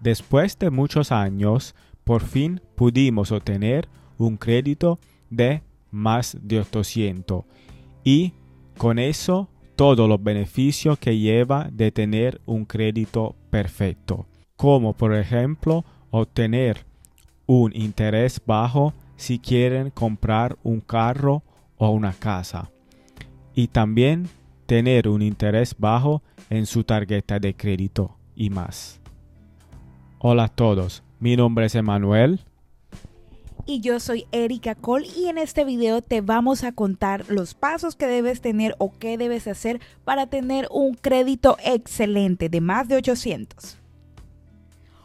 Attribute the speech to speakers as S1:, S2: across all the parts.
S1: Después de muchos años, por fin pudimos obtener un crédito de más de 800 y con eso todos los beneficios que lleva de tener un crédito perfecto, como por ejemplo obtener un interés bajo si quieren comprar un carro o una casa. Y también tener un interés bajo en su tarjeta de crédito y más. Hola a todos, mi nombre es Emanuel
S2: y yo soy Erika Cole y en este video te vamos a contar los pasos que debes tener o qué debes hacer para tener un crédito excelente de más de 800.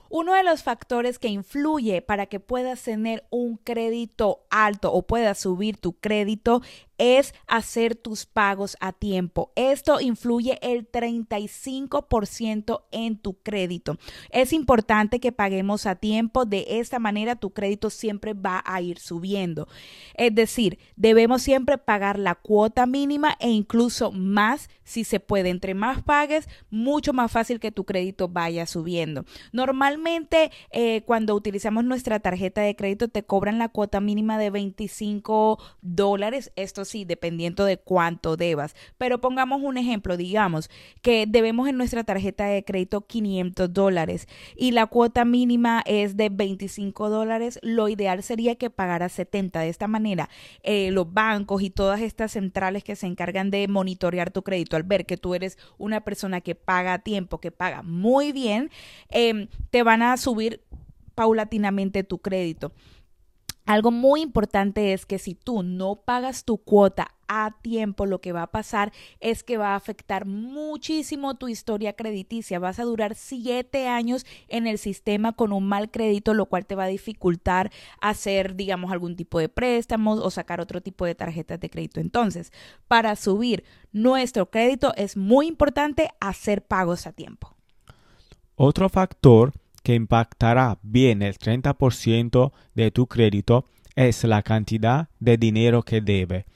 S2: Uno de los factores que influye para que puedas tener un crédito alto o puedas subir tu crédito es hacer tus pagos a tiempo. Esto influye el 35% en tu crédito. Es importante que paguemos a tiempo. De esta manera tu crédito siempre va a ir subiendo. Es decir, debemos siempre pagar la cuota mínima e incluso más si se puede. Entre más pagues, mucho más fácil que tu crédito vaya subiendo. Normalmente eh, cuando utilizamos nuestra tarjeta de crédito te cobran la cuota mínima de 25 dólares. Esto sí, dependiendo de cuánto debas. Pero pongamos un ejemplo, digamos que debemos en nuestra tarjeta de crédito 500 dólares y la cuota mínima es de 25 dólares, lo ideal sería que pagara 70. De esta manera, eh, los bancos y todas estas centrales que se encargan de monitorear tu crédito, al ver que tú eres una persona que paga a tiempo, que paga muy bien, em, te van a subir paulatinamente tu crédito. Algo muy importante es que si tú no pagas tu cuota a tiempo, lo que va a pasar es que va a afectar muchísimo tu historia crediticia. Vas a durar siete años en el sistema con un mal crédito, lo cual te va a dificultar hacer, digamos, algún tipo de préstamos o sacar otro tipo de tarjetas de crédito. Entonces, para subir nuestro crédito es muy importante hacer pagos a tiempo.
S1: Otro factor que impactará bien el 30% de tu crédito es la cantidad de dinero que debe.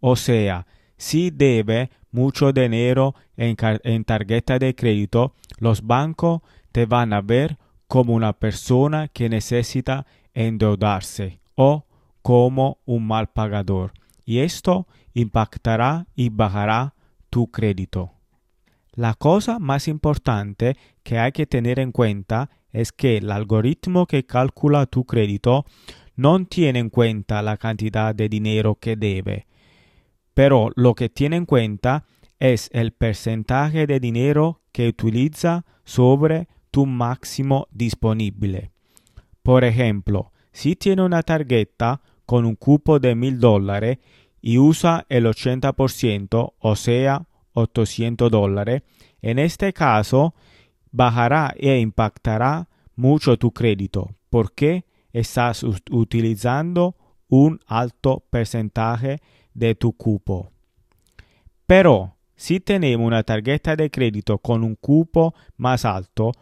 S1: O sea, si debe mucho dinero en, en, tarjeta de crédito, los bancos te van a ver como una persona que necesita endeudarse o como un mal pagador. Y esto impactará y bajará tu crédito. La cosa más importante que hay que tener en cuenta es que el algoritmo que calcula tu crédito no tiene en cuenta la cantidad de dinero que debe, pero lo que tiene en cuenta es el porcentaje de dinero que utiliza sobre tu máximo disponible. Por ejemplo, si tiene una tarjeta con un cupo de mil dólares y usa el 80%, o sea, 800 dólares, en este caso bajará e impactará mucho tu crédito porque estás utilizando un alto porcentaje de tu cupo. Pero si tenemos una tarjeta de crédito con un cupo más alto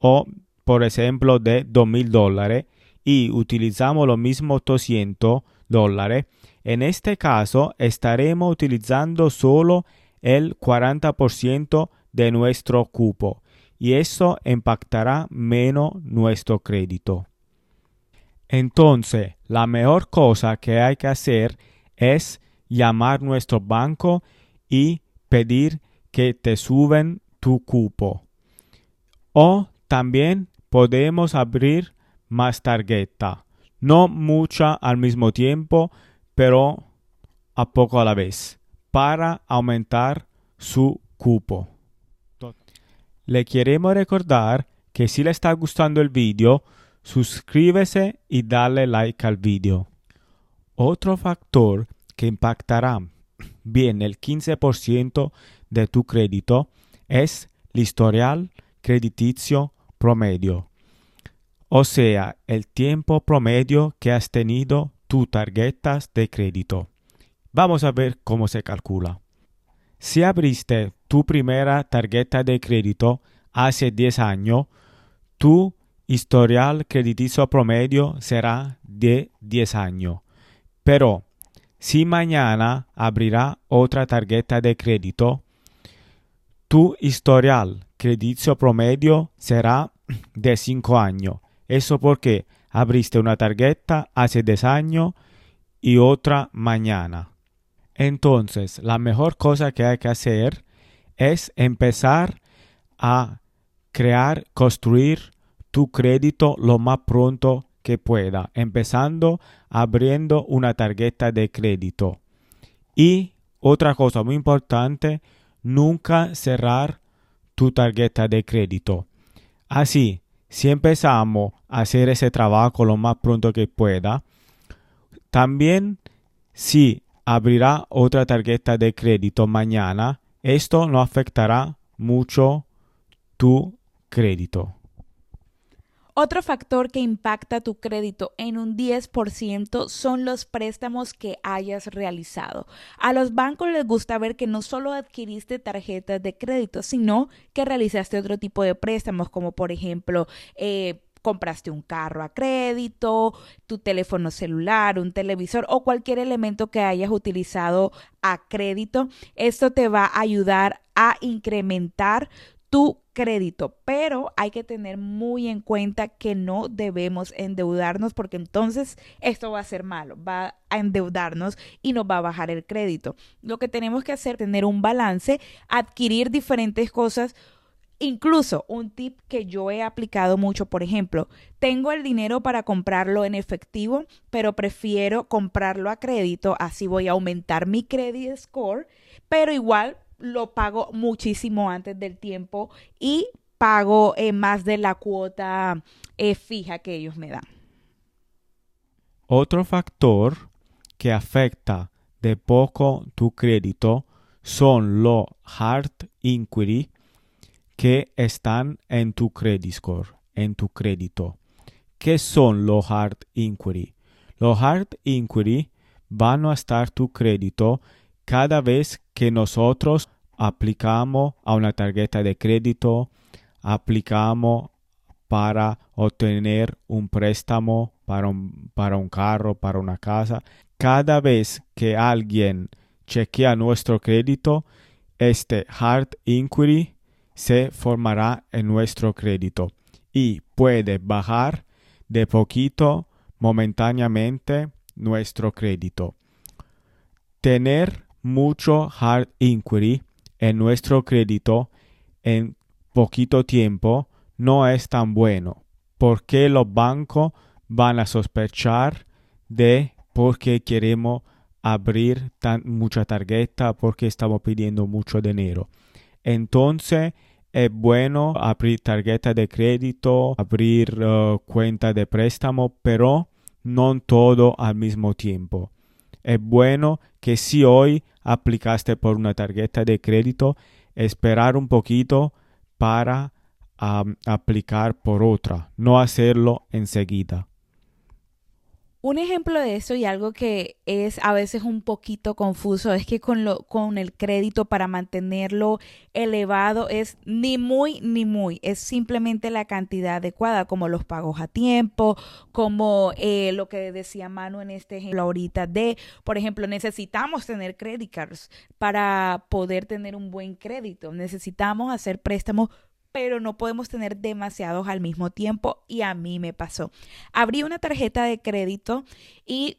S1: o por ejemplo de 2.000 dólares y utilizamos lo mismo 200 dólares, en este caso estaremos utilizando solo el 40% de nuestro cupo y eso impactará menos nuestro crédito. Entonces, la mejor cosa que hay que hacer es llamar nuestro banco y pedir que te suben tu cupo. O también podemos abrir más tarjeta. No mucha al mismo tiempo, pero a poco a la vez, para aumentar su cupo. Le queremos recordar que si le está gustando el video, suscríbese y dale like al video. Otro factor que impactará bien el 15% de tu crédito es el historial crediticio promedio, o sea, el tiempo promedio que has tenido tus tarjetas de crédito. Vamos a ver cómo se calcula. Si abriste tu primera tarjeta de crédito hace 10 años, tu historial crediticio promedio será de 10 años. Pero si mañana abrirá otra tarjeta de crédito, tu historial crediticio promedio será de 5 años. Eso porque abriste una tarjeta hace 10 años y otra mañana. Entonces, la mejor cosa que hay que hacer es empezar a crear, construir tu crédito lo más pronto que pueda, empezando abriendo una tarjeta de crédito. Y otra cosa muy importante, nunca cerrar tu tarjeta de crédito. Así, si empezamos a hacer ese trabajo lo más pronto que pueda, también si abrirá otra tarjeta de crédito mañana, esto no afectará mucho tu crédito.
S2: Otro factor que impacta tu crédito en un 10% son los préstamos que hayas realizado. A los bancos les gusta ver que no solo adquiriste tarjetas de crédito, sino que realizaste otro tipo de préstamos, como por ejemplo... Eh, compraste un carro a crédito, tu teléfono celular, un televisor o cualquier elemento que hayas utilizado a crédito. Esto te va a ayudar a incrementar tu crédito, pero hay que tener muy en cuenta que no debemos endeudarnos porque entonces esto va a ser malo, va a endeudarnos y nos va a bajar el crédito. Lo que tenemos que hacer es tener un balance, adquirir diferentes cosas Incluso un tip que yo he aplicado mucho, por ejemplo, tengo el dinero para comprarlo en efectivo, pero prefiero comprarlo a crédito, así voy a aumentar mi credit score, pero igual lo pago muchísimo antes del tiempo y pago eh, más de la cuota eh, fija que ellos me dan.
S1: Otro factor que afecta de poco tu crédito son los hard inquiry que están en tu credit score, en tu crédito. ¿Qué son los hard inquiry? Los hard inquiry van a estar tu crédito cada vez que nosotros aplicamos a una tarjeta de crédito, aplicamos para obtener un préstamo para un, para un carro, para una casa. Cada vez que alguien chequea nuestro crédito, este hard inquiry se formará en nuestro crédito y puede bajar de poquito momentáneamente nuestro crédito. Tener mucho hard inquiry en nuestro crédito en poquito tiempo no es tan bueno, porque los bancos van a sospechar de porque queremos abrir tan, mucha tarjeta, porque estamos pidiendo mucho dinero. Entonces, es bueno abrir tarjeta de crédito, abrir uh, cuenta de préstamo, pero no todo al mismo tiempo. Es bueno que si hoy aplicaste por una tarjeta de crédito, esperar un poquito para aplicar por otra, no hacerlo enseguida.
S2: Un ejemplo de eso y algo que es a veces un poquito confuso es que con, lo, con el crédito para mantenerlo elevado es ni muy ni muy, es simplemente la cantidad adecuada, como los pagos a tiempo, como eh, lo que decía Manu en este ejemplo ahorita de, por ejemplo, necesitamos tener credit cards para poder tener un buen crédito, necesitamos hacer préstamos pero no podemos tener demasiados al mismo tiempo y a mí me pasó. Abrí una tarjeta de crédito y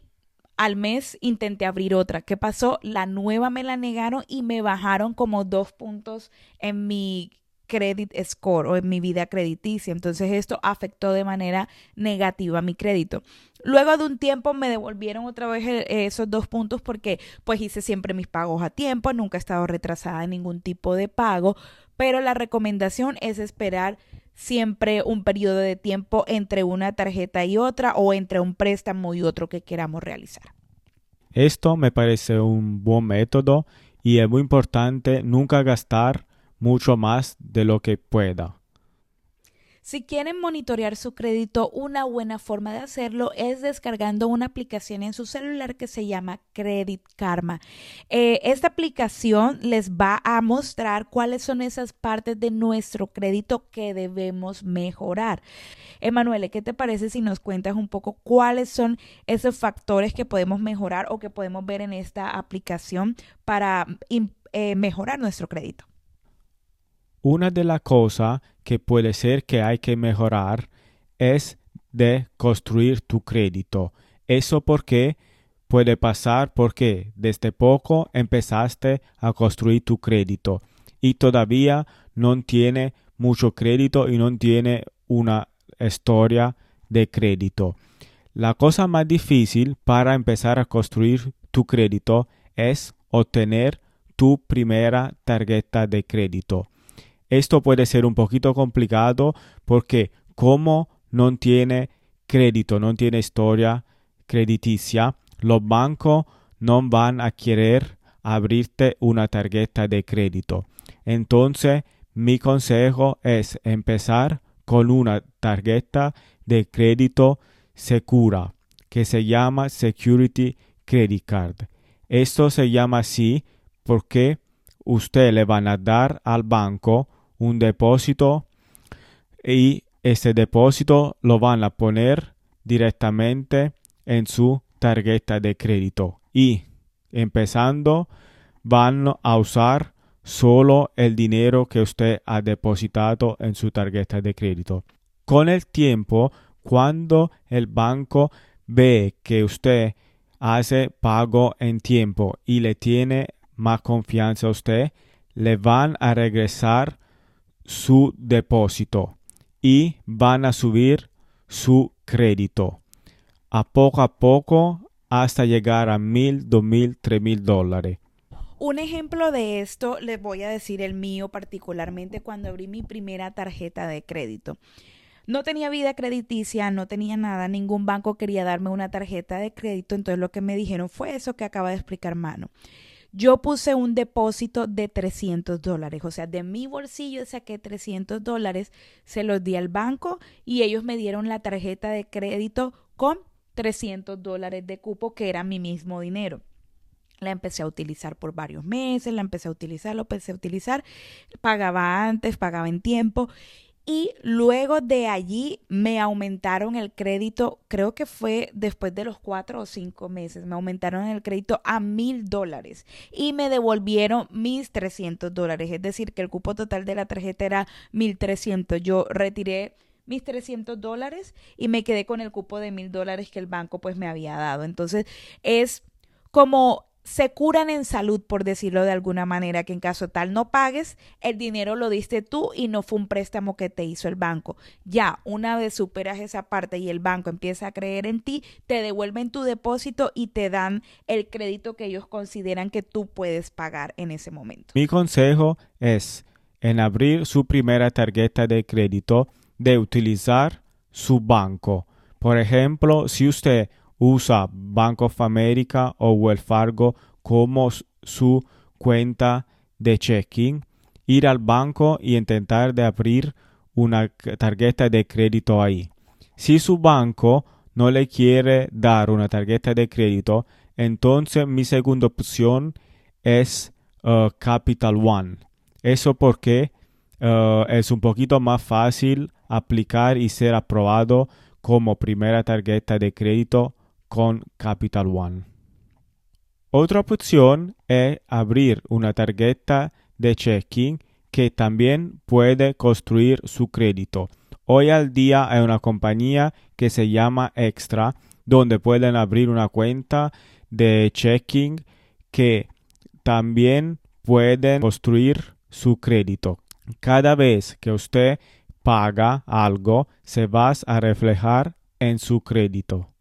S2: al mes intenté abrir otra. ¿Qué pasó? La nueva me la negaron y me bajaron como dos puntos en mi credit score o en mi vida crediticia. Entonces esto afectó de manera negativa mi crédito. Luego de un tiempo me devolvieron otra vez eh, esos dos puntos porque pues hice siempre mis pagos a tiempo, nunca he estado retrasada en ningún tipo de pago, pero la recomendación es esperar siempre un periodo de tiempo entre una tarjeta y otra o entre un préstamo y otro que queramos realizar.
S1: Esto me parece un buen método y es muy importante nunca gastar mucho más de lo que pueda.
S2: Si quieren monitorear su crédito, una buena forma de hacerlo es descargando una aplicación en su celular que se llama Credit Karma. Eh, esta aplicación les va a mostrar cuáles son esas partes de nuestro crédito que debemos mejorar. Emanuele, ¿qué te parece si nos cuentas un poco cuáles son esos factores que podemos mejorar o que podemos ver en esta aplicación para eh, mejorar nuestro crédito?
S1: Una de las cosas que puede ser que hay que mejorar es de construir tu crédito. Eso porque puede pasar porque desde poco empezaste a construir tu crédito y todavía no tiene mucho crédito y no tiene una historia de crédito. La cosa más difícil para empezar a construir tu crédito es obtener tu primera tarjeta de crédito. Esto puede ser un poquito complicado porque como no tiene crédito, no tiene historia crediticia, los bancos no van a querer abrirte una tarjeta de crédito. Entonces, mi consejo es empezar con una tarjeta de crédito segura que se llama Security Credit Card. Esto se llama así porque usted le van a dar al banco un depósito y ese depósito lo van a poner directamente en su tarjeta de crédito y empezando van a usar solo el dinero que usted ha depositado en su tarjeta de crédito. Con el tiempo, cuando el banco ve que usted hace pago en tiempo y le tiene más confianza a usted, le van a regresar su depósito y van a subir su crédito a poco a poco hasta llegar a mil, dos mil, tres mil dólares.
S2: Un ejemplo de esto les voy a decir el mío particularmente cuando abrí mi primera tarjeta de crédito. No tenía vida crediticia, no tenía nada, ningún banco quería darme una tarjeta de crédito, entonces lo que me dijeron fue eso que acaba de explicar Mano. Yo puse un depósito de 300 dólares, o sea, de mi bolsillo saqué 300 dólares, se los di al banco y ellos me dieron la tarjeta de crédito con 300 dólares de cupo, que era mi mismo dinero. La empecé a utilizar por varios meses, la empecé a utilizar, lo empecé a utilizar, pagaba antes, pagaba en tiempo y luego de allí me aumentaron el crédito, creo que fue después de los cuatro o cinco meses, me aumentaron el crédito a mil dólares y me devolvieron mis 300 dólares, es decir, que el cupo total de la tarjeta era 1300. Yo retiré mis 300 dólares y me quedé con el cupo de mil dólares que el banco pues me había dado. Entonces es como se curan en salud, por decirlo de alguna manera, que en caso tal no pagues, el dinero lo diste tú y no fue un préstamo que te hizo el banco. Ya, una vez superas esa parte y el banco empieza a creer en ti, te devuelven tu depósito y te dan el crédito que ellos consideran que tú puedes pagar en ese momento.
S1: Mi consejo es, en abrir su primera tarjeta de crédito, de utilizar su banco. Por ejemplo, si usted usa Bank of America o Wells Fargo como su cuenta de checking, ir al banco y intentar de abrir una tarjeta de crédito ahí. Si su banco no le quiere dar una tarjeta de crédito, entonces mi segunda opción es uh, Capital One. Eso porque uh, es un poquito más fácil aplicar y ser aprobado como primera tarjeta de crédito con Capital One. Otra opción es abrir una tarjeta de checking que también puede construir su crédito. Hoy al día hay una compañía que se llama Extra, donde pueden abrir una cuenta de checking que también pueden construir su crédito. Cada vez que usted paga algo, se va a reflejar en su crédito.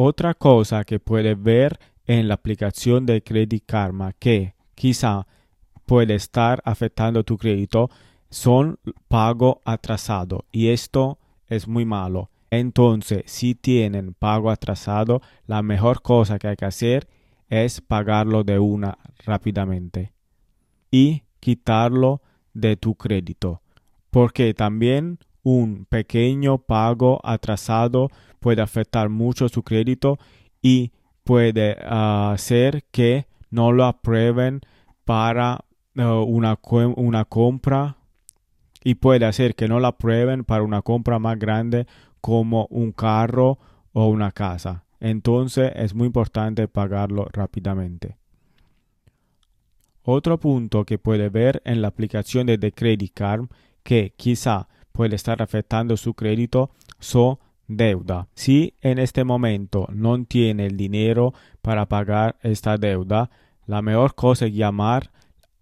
S1: Otra cosa que puede ver en la aplicación de Credit Karma que quizá puede estar afectando tu crédito son pago atrasado y esto es muy malo. Entonces, si tienen pago atrasado, la mejor cosa que hay que hacer es pagarlo de una rápidamente y quitarlo de tu crédito porque también un pequeño pago atrasado puede afectar mucho su crédito y puede ah, hacer que no lo aprueben para ah, una, una compra y puede hacer que no lo aprueben para una compra más grande como un carro o una casa. Entonces es muy importante pagarlo rápidamente. Otro punto que puede ver en la aplicación de The Credit Card que quizá puede estar afectando su crédito son deuda. Si en este momento no tiene el dinero para pagar esta deuda, la mejor cosa es llamar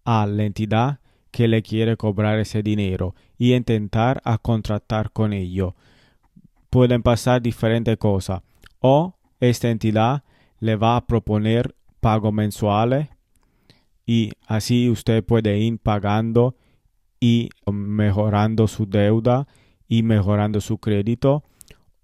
S1: a la entidad que le quiere cobrar ese dinero y intentar a contratar con ello. Pueden pasar diferentes cosas. O esta entidad le va a proponer pago mensuales y así usted puede ir pagando y mejorando su deuda y mejorando su crédito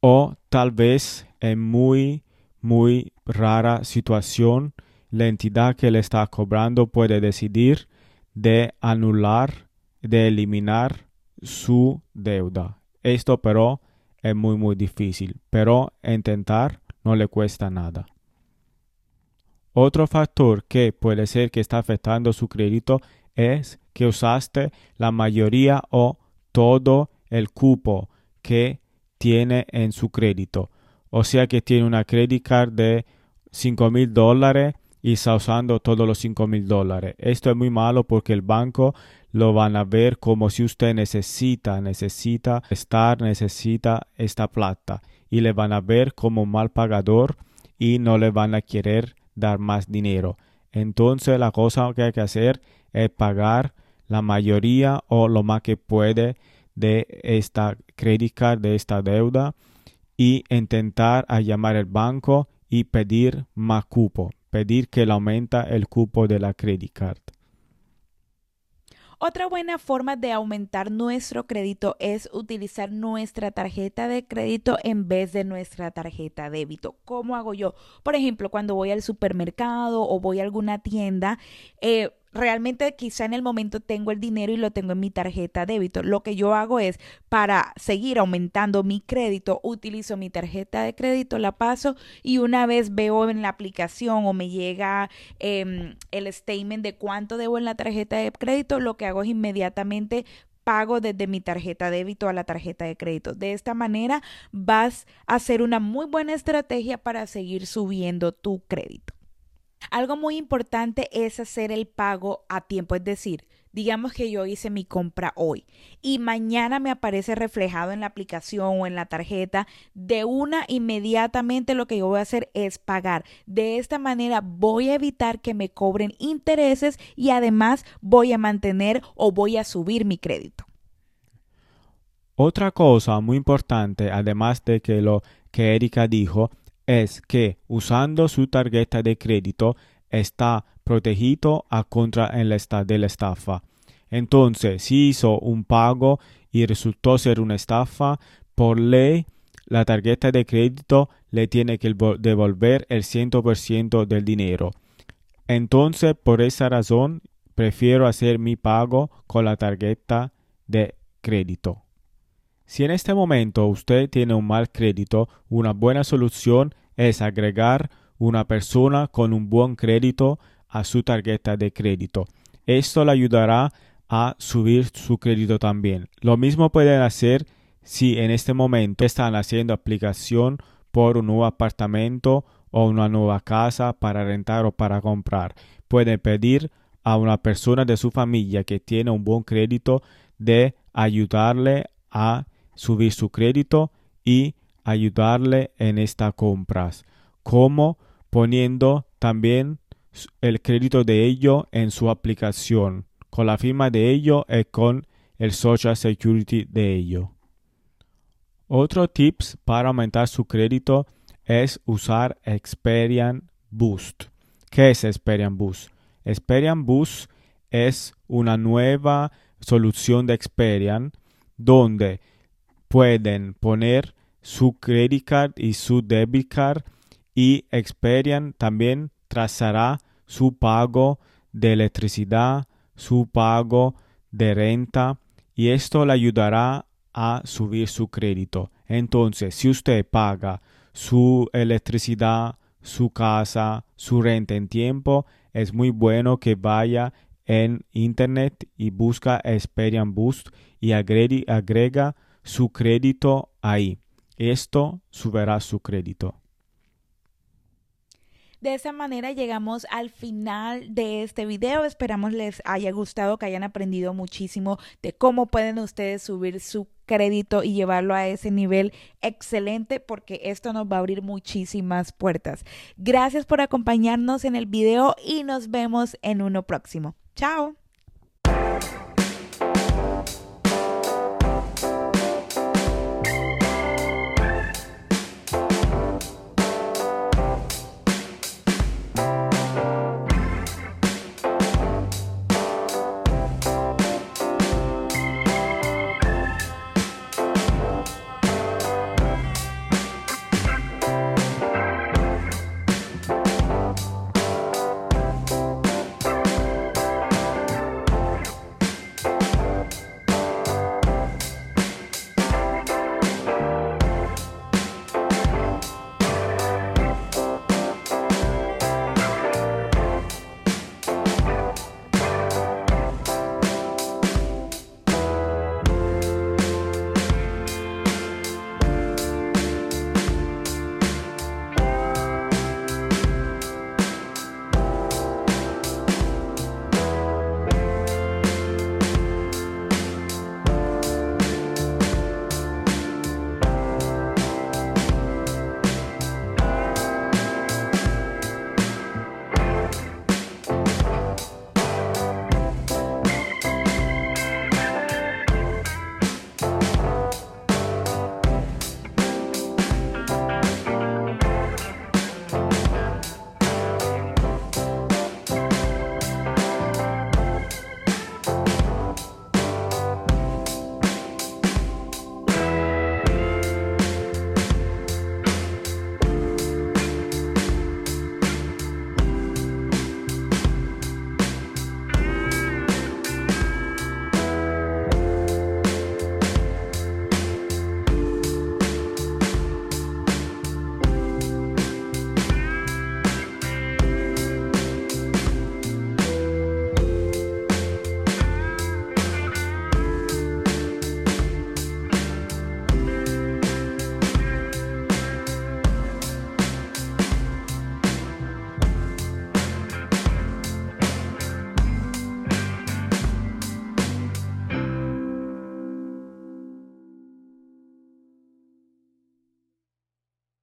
S1: o tal vez en muy muy rara situación la entidad que le está cobrando puede decidir de anular, de eliminar su deuda. Esto pero es muy muy difícil, pero intentar no le cuesta nada. Otro factor que puede ser que está afectando su crédito es que usaste la mayoría o todo el cupo que tiene en su crédito. O sea que tiene una credit card de 5 mil dólares y está usando todos los 5 mil dólares. Esto es muy malo porque el banco lo van a ver como si usted necesita, necesita estar, necesita esta plata y le van a ver como mal pagador y no le van a querer dar más dinero. Entonces la cosa que hay que hacer es pagar la mayoría o lo más que puede de esta credit card, de esta deuda y intentar a llamar al banco y pedir más cupo pedir que le aumenta el cupo de la credit card.
S2: Otra buena forma de aumentar nuestro crédito es utilizar nuestra tarjeta de crédito en vez de nuestra tarjeta de débito. ¿Cómo hago yo? Por ejemplo, cuando voy al supermercado o voy a alguna tienda, eh, realmente quizá en el momento tengo el dinero y lo tengo en mi tarjeta débito. Lo que yo hago es para seguir aumentando mi crédito, utilizo mi tarjeta de crédito, la paso y una vez veo en la aplicación o me llega em, el statement de cuánto debo en la tarjeta de crédito, lo que hago es inmediatamente pago desde mi tarjeta débito a la tarjeta de crédito. De esta manera vas a hacer una muy buena estrategia para seguir subiendo tu crédito. Algo muy importante es hacer el pago a tiempo, es decir, digamos que yo hice mi compra hoy y mañana me aparece reflejado en la aplicación o en la tarjeta, de una inmediatamente lo que yo voy a hacer es pagar. De esta manera voy a evitar que me cobren intereses y además voy a mantener o voy a subir mi crédito.
S1: Otra cosa muy importante, además de que lo que Erika dijo, es que usando su tarjeta de crédito está protegido a contra el de la estafa. Entonces, si hizo un pago y resultó ser una estafa, por ley la tarjeta de crédito le tiene que devolver el 100% del dinero. Entonces, por esa razón, prefiero hacer mi pago con la tarjeta de crédito. Si en este momento usted tiene un mal crédito, una buena solución es agregar una persona con un buen crédito a su tarjeta de crédito. Esto le ayudará a subir su crédito también. Lo mismo pueden hacer si en este momento están haciendo aplicación por un nuevo apartamento o una nueva casa para rentar o para comprar. Pueden pedir a una persona de su familia que tiene un buen crédito de ayudarle a subir su crédito y ayudarle en estas compras, como poniendo también el crédito de ello en su aplicación, con la firma de ello y con el Social Security de ello. Otro tips para aumentar su crédito es usar Experian Boost. ¿Qué es Experian Boost? Experian Boost es una nueva solución de Experian donde pueden poner su credit card y su debit card y Experian también trazará su pago de electricidad, su pago de renta y esto le ayudará a subir su crédito. Entonces, si usted paga su electricidad, su casa, su renta en tiempo, es muy bueno que vaya en internet y busca Experian Boost y agrega su crédito ahí. Esto subirá su crédito.
S2: De esa manera llegamos al final de este video. Esperamos les haya gustado, que hayan aprendido muchísimo de cómo pueden ustedes subir su crédito y llevarlo a ese nivel excelente porque esto nos va a abrir muchísimas puertas. Gracias por acompañarnos en el video y nos vemos en uno próximo. Chao.